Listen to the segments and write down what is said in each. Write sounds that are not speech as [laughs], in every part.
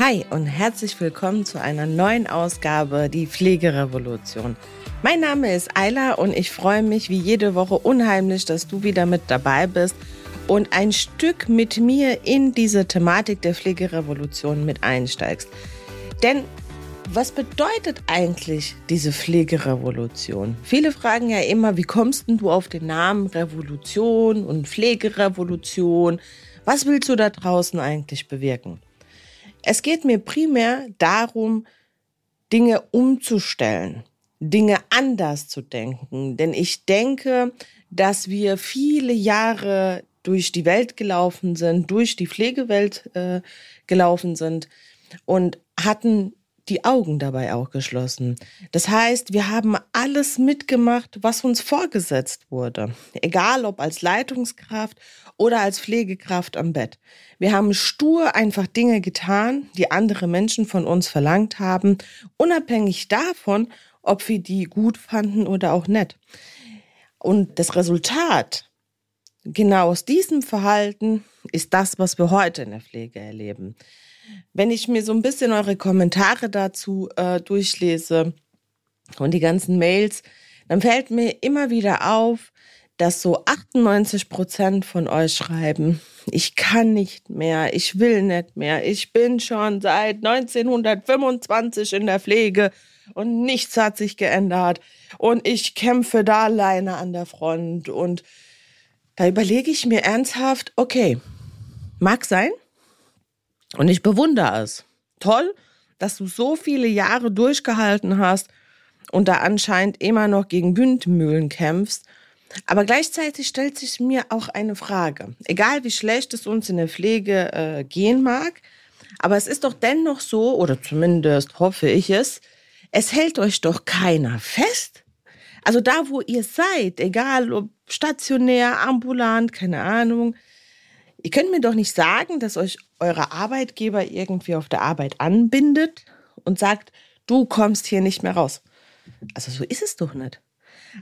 Hi und herzlich willkommen zu einer neuen Ausgabe Die Pflegerevolution. Mein Name ist Ayla und ich freue mich wie jede Woche unheimlich, dass du wieder mit dabei bist und ein Stück mit mir in diese Thematik der Pflegerevolution mit einsteigst. Denn was bedeutet eigentlich diese Pflegerevolution? Viele fragen ja immer, wie kommst du auf den Namen Revolution und Pflegerevolution? Was willst du da draußen eigentlich bewirken? Es geht mir primär darum, Dinge umzustellen, Dinge anders zu denken. Denn ich denke, dass wir viele Jahre durch die Welt gelaufen sind, durch die Pflegewelt äh, gelaufen sind und hatten die Augen dabei auch geschlossen. Das heißt, wir haben alles mitgemacht, was uns vorgesetzt wurde. Egal ob als Leitungskraft oder als Pflegekraft am Bett. Wir haben stur einfach Dinge getan, die andere Menschen von uns verlangt haben, unabhängig davon, ob wir die gut fanden oder auch nett. Und das Resultat genau aus diesem Verhalten ist das, was wir heute in der Pflege erleben. Wenn ich mir so ein bisschen eure Kommentare dazu äh, durchlese und die ganzen Mails, dann fällt mir immer wieder auf, dass so 98 Prozent von euch schreiben, ich kann nicht mehr, ich will nicht mehr, ich bin schon seit 1925 in der Pflege und nichts hat sich geändert. Und ich kämpfe da alleine an der Front. Und da überlege ich mir ernsthaft, okay, mag sein, und ich bewundere es. Toll, dass du so viele Jahre durchgehalten hast und da anscheinend immer noch gegen Windmühlen kämpfst. Aber gleichzeitig stellt sich mir auch eine Frage. Egal wie schlecht es uns in der Pflege äh, gehen mag, aber es ist doch dennoch so, oder zumindest hoffe ich es, es hält euch doch keiner fest. Also da, wo ihr seid, egal ob stationär, ambulant, keine Ahnung, Ihr könnt mir doch nicht sagen, dass euch eure Arbeitgeber irgendwie auf der Arbeit anbindet und sagt, du kommst hier nicht mehr raus. Also so ist es doch nicht.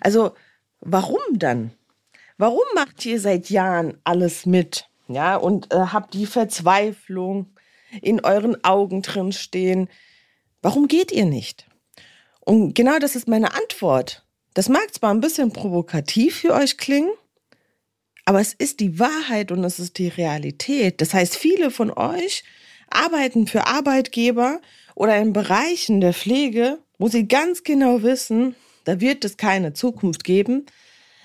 Also warum dann? Warum macht ihr seit Jahren alles mit? Ja, und äh, habt die Verzweiflung in euren Augen drin stehen. Warum geht ihr nicht? Und genau das ist meine Antwort. Das mag zwar ein bisschen provokativ für euch klingen, aber es ist die Wahrheit und es ist die Realität. Das heißt, viele von euch arbeiten für Arbeitgeber oder in Bereichen der Pflege, wo sie ganz genau wissen, da wird es keine Zukunft geben,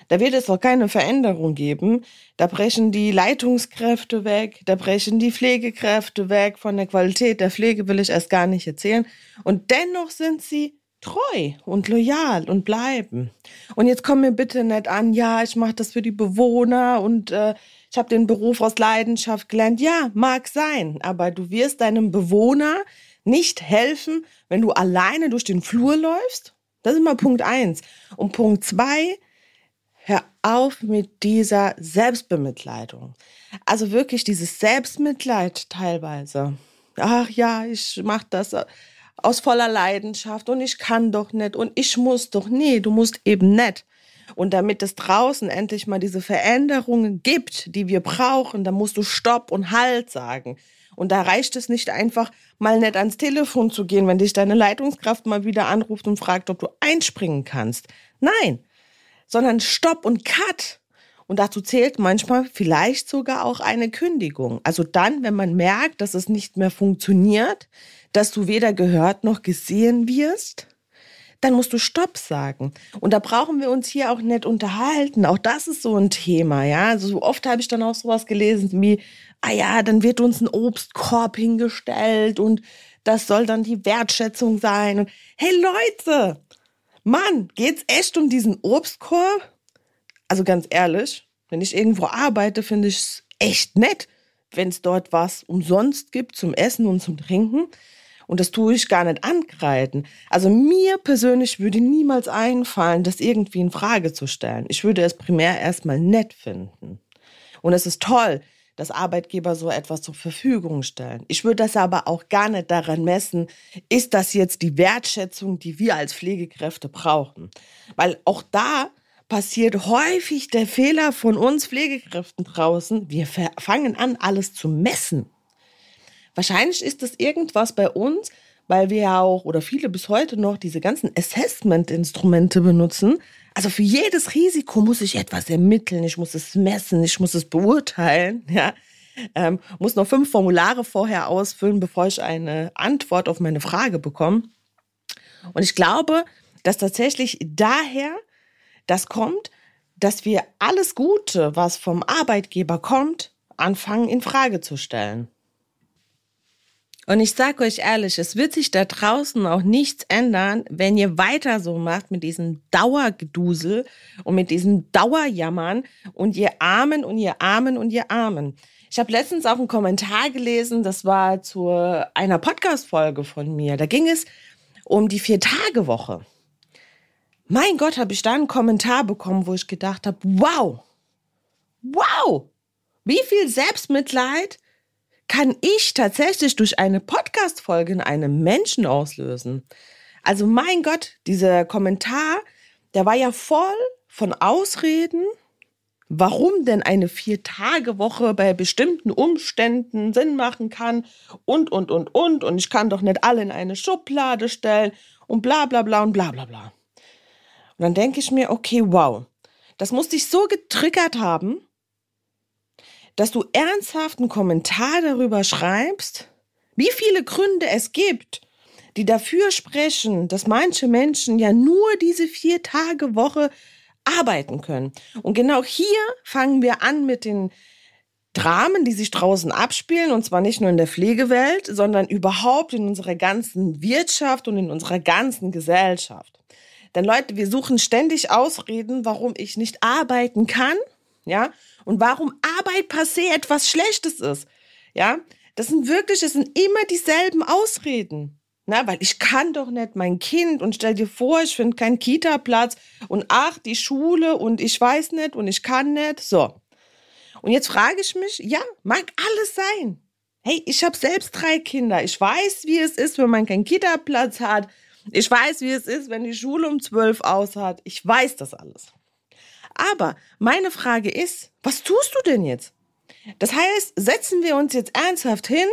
da wird es auch keine Veränderung geben. Da brechen die Leitungskräfte weg, da brechen die Pflegekräfte weg. Von der Qualität der Pflege will ich erst gar nicht erzählen. Und dennoch sind sie treu und loyal und bleiben. Und jetzt komm mir bitte nicht an, ja, ich mache das für die Bewohner und äh, ich habe den Beruf aus Leidenschaft gelernt. Ja, mag sein, aber du wirst deinem Bewohner nicht helfen, wenn du alleine durch den Flur läufst. Das ist mal Punkt eins. Und Punkt zwei, hör auf mit dieser Selbstbemitleidung. Also wirklich dieses Selbstmitleid teilweise. Ach ja, ich mach das aus voller Leidenschaft und ich kann doch nicht und ich muss doch. Nee, du musst eben nicht. Und damit es draußen endlich mal diese Veränderungen gibt, die wir brauchen, da musst du Stopp und Halt sagen. Und da reicht es nicht einfach, mal nicht ans Telefon zu gehen, wenn dich deine Leitungskraft mal wieder anruft und fragt, ob du einspringen kannst. Nein, sondern Stopp und Cut. Und dazu zählt manchmal vielleicht sogar auch eine Kündigung. Also dann, wenn man merkt, dass es nicht mehr funktioniert, dass du weder gehört noch gesehen wirst, dann musst du Stopp sagen. Und da brauchen wir uns hier auch nicht unterhalten. Auch das ist so ein Thema, ja. Also so oft habe ich dann auch sowas gelesen wie, ah ja, dann wird uns ein Obstkorb hingestellt und das soll dann die Wertschätzung sein. Und hey Leute, Mann, geht's echt um diesen Obstkorb? Also ganz ehrlich, wenn ich irgendwo arbeite, finde ich es echt nett, wenn es dort was umsonst gibt zum Essen und zum Trinken. Und das tue ich gar nicht ankreiden. Also mir persönlich würde niemals einfallen, das irgendwie in Frage zu stellen. Ich würde es primär erstmal nett finden. Und es ist toll, dass Arbeitgeber so etwas zur Verfügung stellen. Ich würde das aber auch gar nicht daran messen, ist das jetzt die Wertschätzung, die wir als Pflegekräfte brauchen. Weil auch da passiert häufig der Fehler von uns Pflegekräften draußen. Wir fangen an, alles zu messen. Wahrscheinlich ist das irgendwas bei uns, weil wir ja auch oder viele bis heute noch diese ganzen Assessment-Instrumente benutzen. Also für jedes Risiko muss ich etwas ermitteln, ich muss es messen, ich muss es beurteilen, [laughs] ja. Ähm, muss noch fünf Formulare vorher ausfüllen, bevor ich eine Antwort auf meine Frage bekomme. Und ich glaube, dass tatsächlich daher das kommt, dass wir alles Gute, was vom Arbeitgeber kommt, anfangen in Frage zu stellen. Und ich sage euch ehrlich, es wird sich da draußen auch nichts ändern, wenn ihr weiter so macht mit diesem Dauergedusel und mit diesem Dauerjammern und ihr Armen und ihr Armen und ihr Armen. Ich habe letztens auch einen Kommentar gelesen, das war zu einer Podcast-Folge von mir. Da ging es um die Vier-Tage-Woche. Mein Gott, habe ich da einen Kommentar bekommen, wo ich gedacht habe, wow, wow, wie viel Selbstmitleid kann ich tatsächlich durch eine Podcast-Folge in einem Menschen auslösen. Also mein Gott, dieser Kommentar, der war ja voll von Ausreden, warum denn eine Vier-Tage-Woche bei bestimmten Umständen Sinn machen kann und, und, und, und. Und ich kann doch nicht alle in eine Schublade stellen und bla, bla, bla und bla, bla, bla. Und dann denke ich mir, okay, wow, das muss dich so getriggert haben, dass du ernsthaft einen Kommentar darüber schreibst, wie viele Gründe es gibt, die dafür sprechen, dass manche Menschen ja nur diese vier Tage Woche arbeiten können. Und genau hier fangen wir an mit den Dramen, die sich draußen abspielen, und zwar nicht nur in der Pflegewelt, sondern überhaupt in unserer ganzen Wirtschaft und in unserer ganzen Gesellschaft. Denn Leute, wir suchen ständig Ausreden, warum ich nicht arbeiten kann, ja, und warum Arbeit per se etwas Schlechtes ist. Ja, das sind wirklich, es sind immer dieselben Ausreden. Na, weil ich kann doch nicht mein Kind und stell dir vor, ich finde keinen Kita-Platz und ach, die Schule und ich weiß nicht und ich kann nicht. So. Und jetzt frage ich mich, ja, mag alles sein. Hey, ich habe selbst drei Kinder. Ich weiß, wie es ist, wenn man keinen Kita-Platz hat. Ich weiß, wie es ist, wenn die Schule um zwölf aus hat. Ich weiß das alles. Aber meine Frage ist, was tust du denn jetzt? Das heißt, setzen wir uns jetzt ernsthaft hin,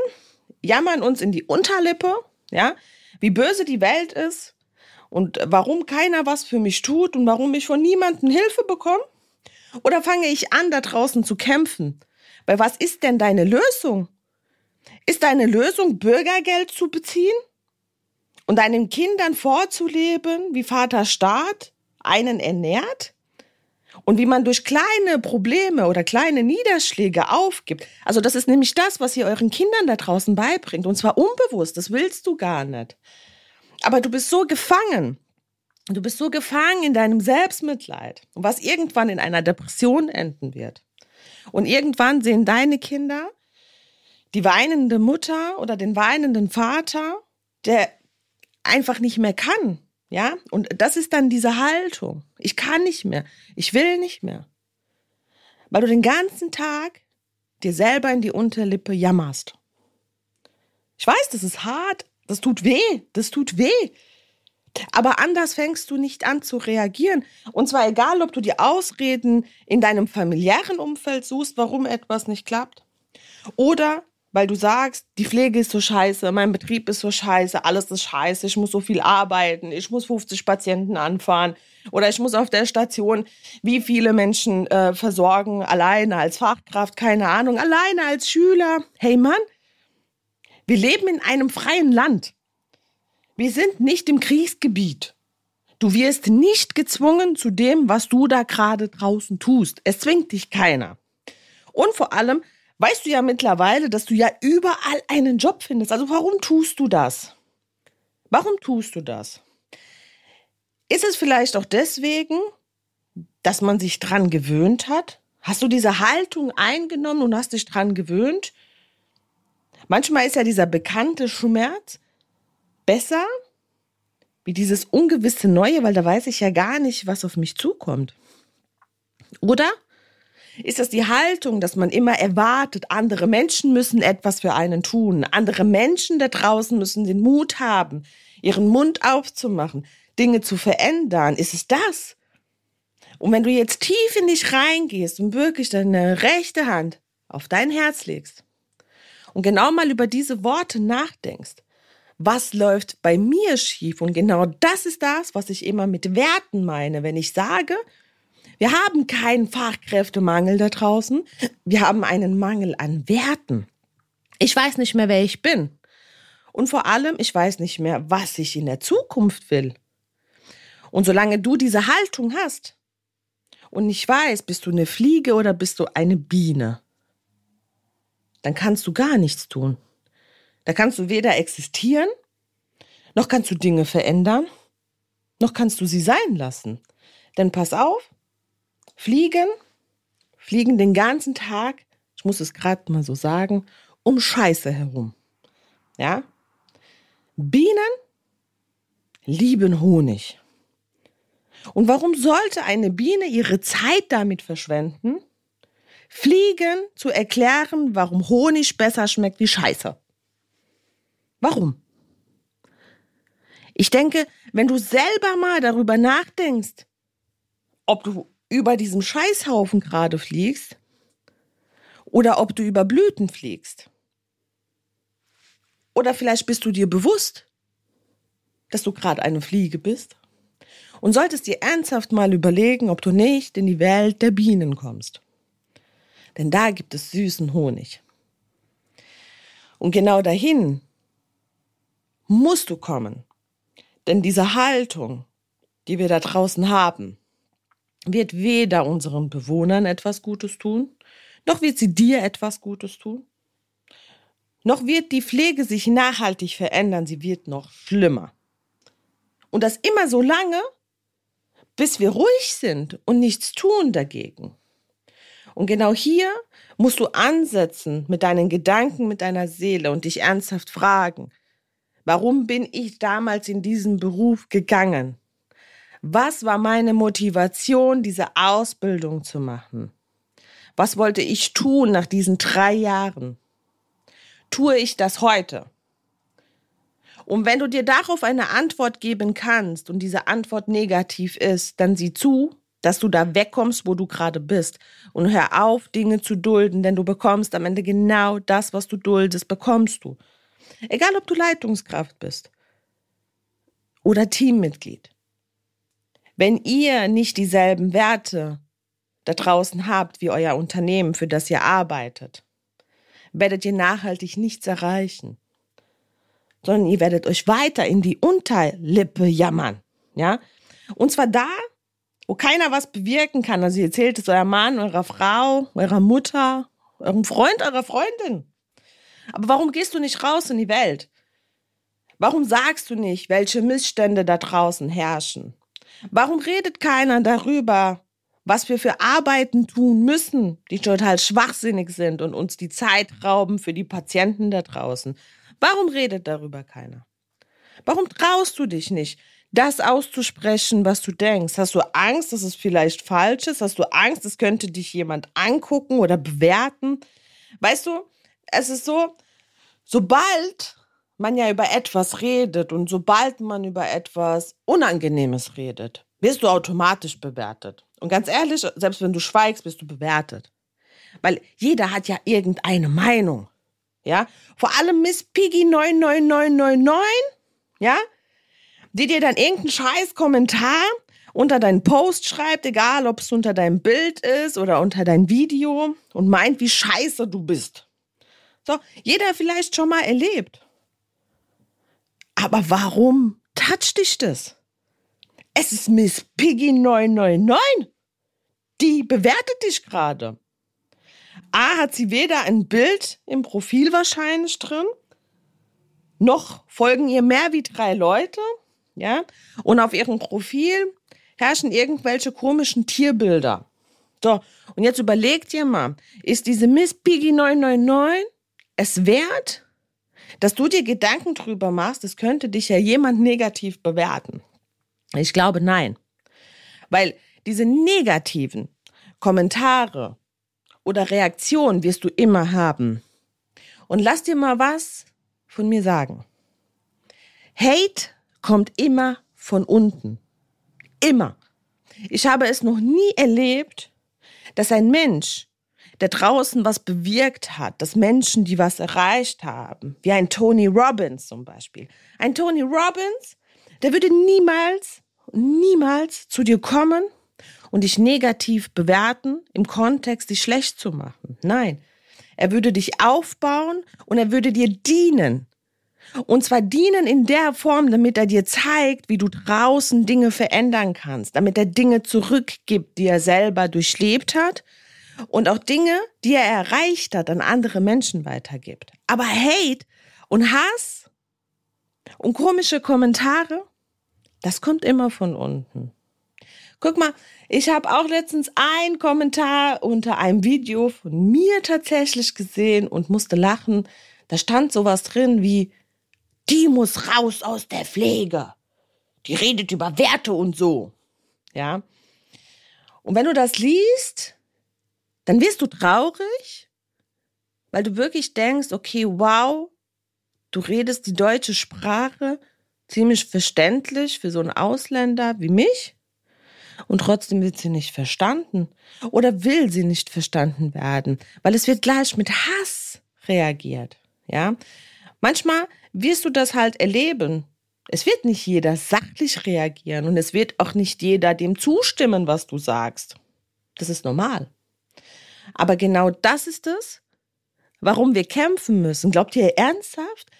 jammern uns in die Unterlippe, ja, wie böse die Welt ist und warum keiner was für mich tut und warum ich von niemandem Hilfe bekomme? Oder fange ich an, da draußen zu kämpfen? Weil was ist denn deine Lösung? Ist deine Lösung, Bürgergeld zu beziehen und deinen Kindern vorzuleben, wie Vater Staat einen ernährt? Und wie man durch kleine Probleme oder kleine Niederschläge aufgibt. Also das ist nämlich das, was ihr euren Kindern da draußen beibringt. Und zwar unbewusst, das willst du gar nicht. Aber du bist so gefangen. Du bist so gefangen in deinem Selbstmitleid, was irgendwann in einer Depression enden wird. Und irgendwann sehen deine Kinder die weinende Mutter oder den weinenden Vater, der einfach nicht mehr kann, ja, und das ist dann diese Haltung. Ich kann nicht mehr. Ich will nicht mehr. Weil du den ganzen Tag dir selber in die Unterlippe jammerst. Ich weiß, das ist hart. Das tut weh. Das tut weh. Aber anders fängst du nicht an zu reagieren. Und zwar egal, ob du die Ausreden in deinem familiären Umfeld suchst, warum etwas nicht klappt. Oder weil du sagst, die Pflege ist so scheiße, mein Betrieb ist so scheiße, alles ist scheiße, ich muss so viel arbeiten, ich muss 50 Patienten anfahren oder ich muss auf der Station wie viele Menschen äh, versorgen, alleine als Fachkraft, keine Ahnung, alleine als Schüler. Hey Mann, wir leben in einem freien Land. Wir sind nicht im Kriegsgebiet. Du wirst nicht gezwungen zu dem, was du da gerade draußen tust. Es zwingt dich keiner. Und vor allem, weißt du ja mittlerweile, dass du ja überall einen Job findest. Also warum tust du das? Warum tust du das? Ist es vielleicht auch deswegen, dass man sich dran gewöhnt hat? Hast du diese Haltung eingenommen und hast dich dran gewöhnt? Manchmal ist ja dieser bekannte Schmerz besser wie dieses ungewisse Neue, weil da weiß ich ja gar nicht, was auf mich zukommt. Oder ist das die Haltung, dass man immer erwartet, andere Menschen müssen etwas für einen tun, andere Menschen da draußen müssen den Mut haben, ihren Mund aufzumachen, Dinge zu verändern? Ist es das? Und wenn du jetzt tief in dich reingehst und wirklich deine rechte Hand auf dein Herz legst und genau mal über diese Worte nachdenkst, was läuft bei mir schief? Und genau das ist das, was ich immer mit Werten meine, wenn ich sage, wir haben keinen Fachkräftemangel da draußen, wir haben einen Mangel an Werten. Ich weiß nicht mehr, wer ich bin. Und vor allem, ich weiß nicht mehr, was ich in der Zukunft will. Und solange du diese Haltung hast und nicht weißt, bist du eine Fliege oder bist du eine Biene, dann kannst du gar nichts tun. Da kannst du weder existieren, noch kannst du Dinge verändern, noch kannst du sie sein lassen. Denn pass auf, Fliegen, fliegen den ganzen Tag, ich muss es gerade mal so sagen, um Scheiße herum. Ja? Bienen lieben Honig. Und warum sollte eine Biene ihre Zeit damit verschwenden, Fliegen zu erklären, warum Honig besser schmeckt wie Scheiße? Warum? Ich denke, wenn du selber mal darüber nachdenkst, ob du über diesem Scheißhaufen gerade fliegst oder ob du über Blüten fliegst. Oder vielleicht bist du dir bewusst, dass du gerade eine Fliege bist und solltest dir ernsthaft mal überlegen, ob du nicht in die Welt der Bienen kommst. Denn da gibt es süßen Honig. Und genau dahin musst du kommen. Denn diese Haltung, die wir da draußen haben, wird weder unseren Bewohnern etwas Gutes tun, noch wird sie dir etwas Gutes tun, noch wird die Pflege sich nachhaltig verändern, sie wird noch schlimmer. Und das immer so lange, bis wir ruhig sind und nichts tun dagegen. Und genau hier musst du ansetzen mit deinen Gedanken, mit deiner Seele und dich ernsthaft fragen, warum bin ich damals in diesen Beruf gegangen? Was war meine Motivation, diese Ausbildung zu machen? Was wollte ich tun nach diesen drei Jahren? Tue ich das heute? Und wenn du dir darauf eine Antwort geben kannst und diese Antwort negativ ist, dann sieh zu, dass du da wegkommst, wo du gerade bist. Und hör auf, Dinge zu dulden, denn du bekommst am Ende genau das, was du duldest, bekommst du. Egal, ob du Leitungskraft bist oder Teammitglied. Wenn ihr nicht dieselben Werte da draußen habt wie euer Unternehmen, für das ihr arbeitet, werdet ihr nachhaltig nichts erreichen, sondern ihr werdet euch weiter in die Unterlippe jammern, ja? Und zwar da, wo keiner was bewirken kann. Also ihr erzählt es eurer Mann, eurer Frau, eurer Mutter, eurem Freund, eurer Freundin. Aber warum gehst du nicht raus in die Welt? Warum sagst du nicht, welche Missstände da draußen herrschen? Warum redet keiner darüber, was wir für Arbeiten tun müssen, die total schwachsinnig sind und uns die Zeit rauben für die Patienten da draußen? Warum redet darüber keiner? Warum traust du dich nicht, das auszusprechen, was du denkst? Hast du Angst, dass es vielleicht falsch ist? Hast du Angst, es könnte dich jemand angucken oder bewerten? Weißt du, es ist so, sobald man ja über etwas redet und sobald man über etwas Unangenehmes redet, wirst du automatisch bewertet. Und ganz ehrlich, selbst wenn du schweigst, bist du bewertet. Weil jeder hat ja irgendeine Meinung. Ja? Vor allem Miss Piggy 99999, ja? Die dir dann irgendeinen scheiß Kommentar unter deinen Post schreibt, egal ob es unter deinem Bild ist oder unter dein Video und meint, wie scheiße du bist. So, jeder vielleicht schon mal erlebt. Aber warum toucht dich das? Es ist Miss Piggy 999. Die bewertet dich gerade. A hat sie weder ein Bild im Profil wahrscheinlich drin, noch folgen ihr mehr wie drei Leute, ja? Und auf ihrem Profil herrschen irgendwelche komischen Tierbilder. So, und jetzt überlegt ihr mal, ist diese Miss Piggy 999 es wert, dass du dir Gedanken drüber machst, es könnte dich ja jemand negativ bewerten. Ich glaube nein. Weil diese negativen Kommentare oder Reaktionen wirst du immer haben. Und lass dir mal was von mir sagen. Hate kommt immer von unten. Immer. Ich habe es noch nie erlebt, dass ein Mensch, der draußen was bewirkt hat, dass Menschen, die was erreicht haben, wie ein Tony Robbins zum Beispiel. Ein Tony Robbins, der würde niemals, niemals zu dir kommen und dich negativ bewerten, im Kontext dich schlecht zu machen. Nein, er würde dich aufbauen und er würde dir dienen. Und zwar dienen in der Form, damit er dir zeigt, wie du draußen Dinge verändern kannst, damit er Dinge zurückgibt, die er selber durchlebt hat und auch Dinge, die er erreicht hat, an andere Menschen weitergibt. Aber Hate und Hass und komische Kommentare, das kommt immer von unten. Guck mal, ich habe auch letztens einen Kommentar unter einem Video von mir tatsächlich gesehen und musste lachen. Da stand sowas drin wie, die muss raus aus der Pflege. Die redet über Werte und so. Ja. Und wenn du das liest, dann wirst du traurig, weil du wirklich denkst, okay, wow, du redest die deutsche Sprache ziemlich verständlich für so einen Ausländer wie mich und trotzdem wird sie nicht verstanden oder will sie nicht verstanden werden, weil es wird gleich mit Hass reagiert, ja? Manchmal wirst du das halt erleben. Es wird nicht jeder sachlich reagieren und es wird auch nicht jeder dem zustimmen, was du sagst. Das ist normal. Aber genau das ist es, warum wir kämpfen müssen. Glaubt ihr ernsthaft,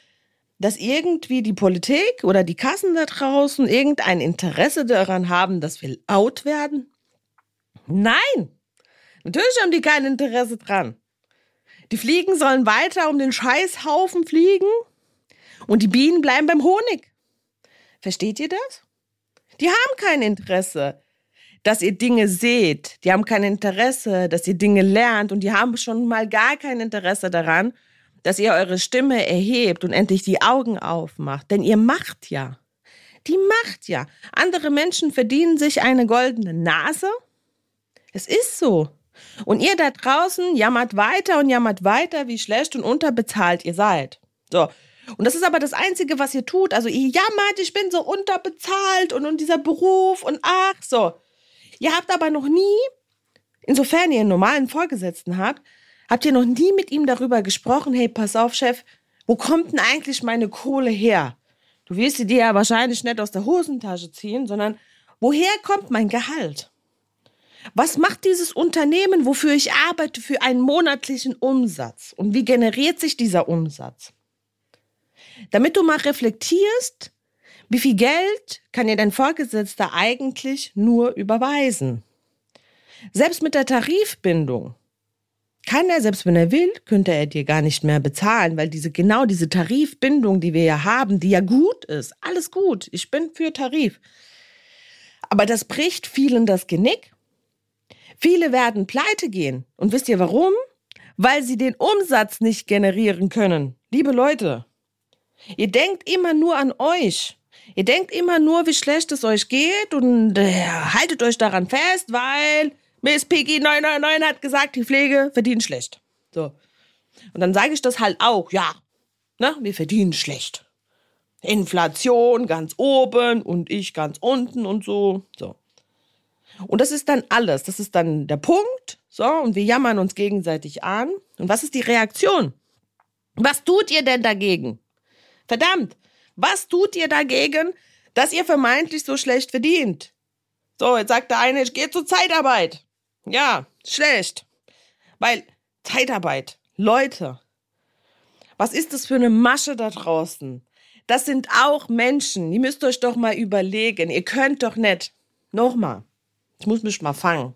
dass irgendwie die Politik oder die Kassen da draußen irgendein Interesse daran haben, dass wir out werden? Nein! Natürlich haben die kein Interesse dran. Die Fliegen sollen weiter um den Scheißhaufen fliegen und die Bienen bleiben beim Honig. Versteht ihr das? Die haben kein Interesse, dass ihr Dinge seht. Die haben kein Interesse, dass ihr Dinge lernt und die haben schon mal gar kein Interesse daran, dass ihr eure Stimme erhebt und endlich die Augen aufmacht. Denn ihr macht ja. Die macht ja. Andere Menschen verdienen sich eine goldene Nase. Es ist so. Und ihr da draußen jammert weiter und jammert weiter, wie schlecht und unterbezahlt ihr seid. So. Und das ist aber das Einzige, was ihr tut. Also ihr jammert, ich bin so unterbezahlt und, und dieser Beruf und ach so. Ihr habt aber noch nie, insofern ihr einen normalen Vorgesetzten habt, habt ihr noch nie mit ihm darüber gesprochen, hey, pass auf, Chef, wo kommt denn eigentlich meine Kohle her? Du wirst sie dir ja wahrscheinlich nicht aus der Hosentasche ziehen, sondern woher kommt mein Gehalt? Was macht dieses Unternehmen, wofür ich arbeite, für einen monatlichen Umsatz? Und wie generiert sich dieser Umsatz? Damit du mal reflektierst, wie viel Geld kann dir dein Vorgesetzter eigentlich nur überweisen? Selbst mit der Tarifbindung kann er, selbst wenn er will, könnte er dir gar nicht mehr bezahlen, weil diese, genau diese Tarifbindung, die wir ja haben, die ja gut ist, alles gut, ich bin für Tarif. Aber das bricht vielen das Genick. Viele werden pleite gehen. Und wisst ihr warum? Weil sie den Umsatz nicht generieren können. Liebe Leute, ihr denkt immer nur an euch. Ihr denkt immer nur, wie schlecht es euch geht und äh, haltet euch daran fest, weil Miss Piggy 999 hat gesagt, die Pflege verdient schlecht. So. Und dann sage ich das halt auch, ja. Ne, wir verdienen schlecht. Inflation ganz oben und ich ganz unten und so. So. Und das ist dann alles. Das ist dann der Punkt. So, und wir jammern uns gegenseitig an. Und was ist die Reaktion? Was tut ihr denn dagegen? Verdammt, was tut ihr dagegen, dass ihr vermeintlich so schlecht verdient? So, jetzt sagt der eine, ich gehe zur Zeitarbeit. Ja, schlecht. Weil Zeitarbeit, Leute, was ist das für eine Masche da draußen? Das sind auch Menschen. Ihr müsst euch doch mal überlegen. Ihr könnt doch nicht. Nochmal. Ich muss mich mal fangen.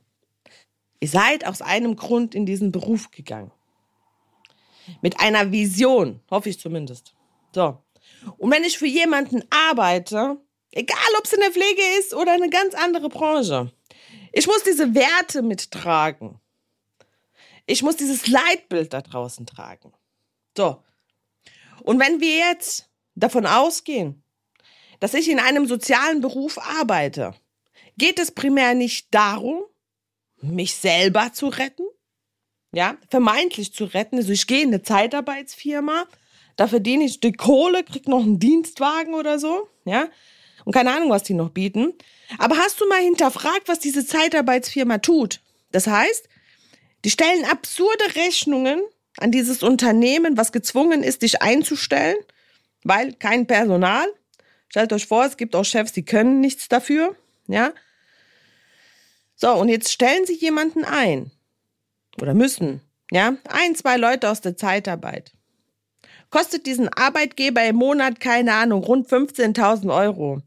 Ihr seid aus einem Grund in diesen Beruf gegangen. Mit einer Vision, hoffe ich zumindest. So. Und wenn ich für jemanden arbeite, egal ob es in der Pflege ist oder eine ganz andere Branche, ich muss diese Werte mittragen. Ich muss dieses Leitbild da draußen tragen. So. Und wenn wir jetzt davon ausgehen, dass ich in einem sozialen Beruf arbeite, geht es primär nicht darum, mich selber zu retten, ja, vermeintlich zu retten. Also ich gehe in eine Zeitarbeitsfirma, da verdiene ich die Kohle, krieg noch einen Dienstwagen oder so, ja, und keine Ahnung, was die noch bieten. Aber hast du mal hinterfragt, was diese Zeitarbeitsfirma tut? Das heißt, Die stellen absurde Rechnungen an dieses Unternehmen, was gezwungen ist, dich einzustellen, weil kein Personal. Stellt euch vor, es gibt auch Chefs, die können nichts dafür, ja. So, und jetzt stellen sie jemanden ein. Oder müssen, ja. Ein, zwei Leute aus der Zeitarbeit. Kostet diesen Arbeitgeber im Monat, keine Ahnung, rund 15.000 Euro.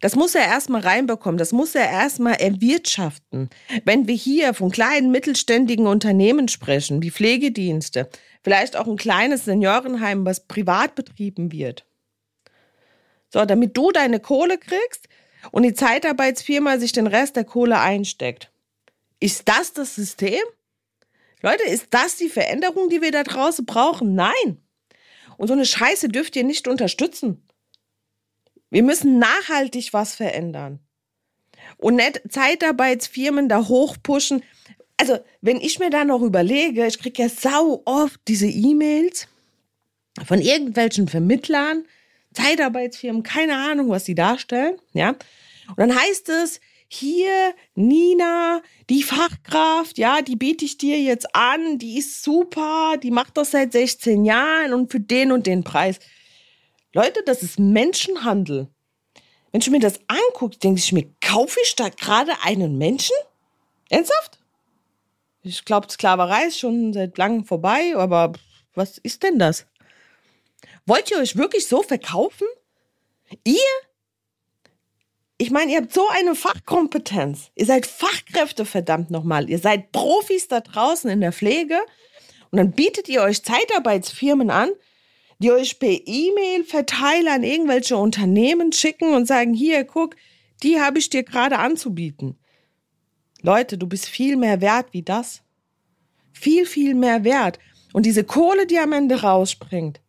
Das muss er erstmal reinbekommen, das muss er erstmal erwirtschaften. Wenn wir hier von kleinen mittelständigen Unternehmen sprechen, wie Pflegedienste, vielleicht auch ein kleines Seniorenheim, was privat betrieben wird. So, damit du deine Kohle kriegst und die Zeitarbeitsfirma sich den Rest der Kohle einsteckt. Ist das das System? Leute, ist das die Veränderung, die wir da draußen brauchen? Nein. Und so eine Scheiße dürft ihr nicht unterstützen. Wir müssen nachhaltig was verändern. Und nicht Zeitarbeitsfirmen da hochpushen. Also, wenn ich mir da noch überlege, ich kriege ja sau oft diese E-Mails von irgendwelchen Vermittlern, Zeitarbeitsfirmen, keine Ahnung, was sie darstellen, ja. Und dann heißt es, hier, Nina, die Fachkraft, ja, die biete ich dir jetzt an, die ist super, die macht das seit 16 Jahren und für den und den Preis. Leute, das ist Menschenhandel. Wenn ich mir das angucke, denke ich mir, kaufe ich da gerade einen Menschen? Ernsthaft? Ich glaube, Sklaverei ist schon seit langem vorbei, aber was ist denn das? Wollt ihr euch wirklich so verkaufen? Ihr? Ich meine, ihr habt so eine Fachkompetenz. Ihr seid Fachkräfte, verdammt nochmal. Ihr seid Profis da draußen in der Pflege. Und dann bietet ihr euch Zeitarbeitsfirmen an, die euch per E-Mail-Verteiler an irgendwelche Unternehmen schicken und sagen, hier, guck, die habe ich dir gerade anzubieten. Leute, du bist viel mehr wert wie das. Viel, viel mehr wert. Und diese Kohle, die am Ende rausspringt,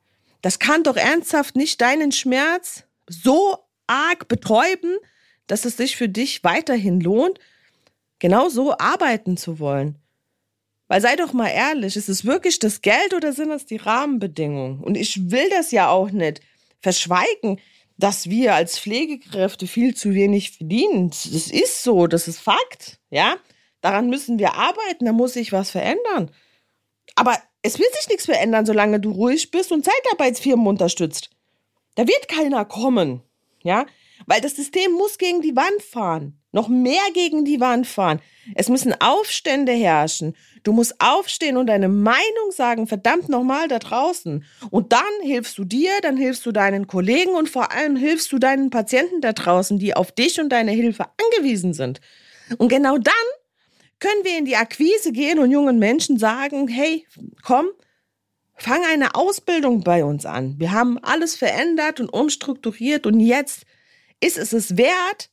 das kann doch ernsthaft nicht deinen Schmerz so arg betäuben, dass es sich für dich weiterhin lohnt, genau so arbeiten zu wollen. Weil sei doch mal ehrlich, ist es wirklich das Geld oder sind es die Rahmenbedingungen? Und ich will das ja auch nicht verschweigen, dass wir als Pflegekräfte viel zu wenig verdienen. Das ist so, das ist Fakt, ja? Daran müssen wir arbeiten, da muss sich was verändern. Aber es wird sich nichts verändern, solange du ruhig bist und Zeitarbeitsfirmen unterstützt. Da wird keiner kommen, ja? Weil das System muss gegen die Wand fahren noch mehr gegen die Wand fahren. Es müssen Aufstände herrschen. Du musst aufstehen und deine Meinung sagen, verdammt nochmal da draußen. Und dann hilfst du dir, dann hilfst du deinen Kollegen und vor allem hilfst du deinen Patienten da draußen, die auf dich und deine Hilfe angewiesen sind. Und genau dann können wir in die Akquise gehen und jungen Menschen sagen, hey, komm, fang eine Ausbildung bei uns an. Wir haben alles verändert und umstrukturiert und jetzt ist es es wert,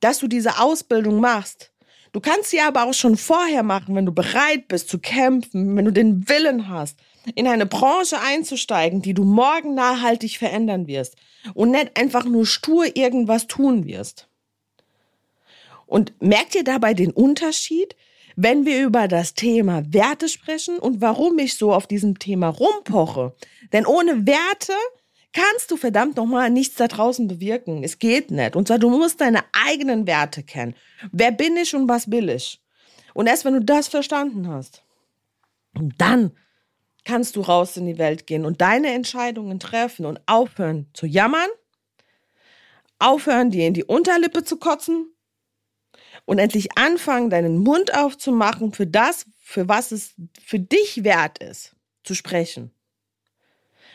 dass du diese Ausbildung machst. Du kannst sie aber auch schon vorher machen, wenn du bereit bist zu kämpfen, wenn du den Willen hast, in eine Branche einzusteigen, die du morgen nachhaltig verändern wirst und nicht einfach nur stur irgendwas tun wirst. Und merkt ihr dabei den Unterschied, wenn wir über das Thema Werte sprechen und warum ich so auf diesem Thema rumpoche? Denn ohne Werte kannst du verdammt nochmal nichts da draußen bewirken. Es geht nicht. Und zwar, du musst deine eigenen Werte kennen. Wer bin ich und was will ich? Und erst wenn du das verstanden hast, dann kannst du raus in die Welt gehen und deine Entscheidungen treffen und aufhören zu jammern, aufhören, dir in die Unterlippe zu kotzen und endlich anfangen, deinen Mund aufzumachen für das, für was es für dich wert ist, zu sprechen.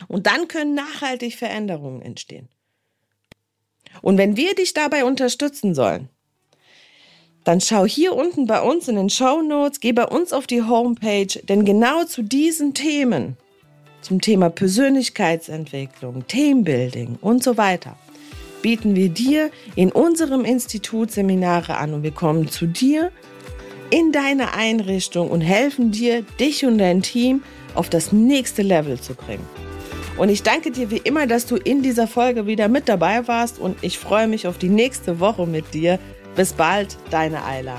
Und dann können nachhaltig Veränderungen entstehen. Und wenn wir dich dabei unterstützen sollen, dann schau hier unten bei uns in den Show Notes, geh bei uns auf die Homepage, denn genau zu diesen Themen, zum Thema Persönlichkeitsentwicklung, Teambuilding und so weiter, bieten wir dir in unserem Institut Seminare an und wir kommen zu dir in deine Einrichtung und helfen dir, dich und dein Team auf das nächste Level zu bringen. Und ich danke dir wie immer, dass du in dieser Folge wieder mit dabei warst und ich freue mich auf die nächste Woche mit dir. Bis bald, deine Ayla.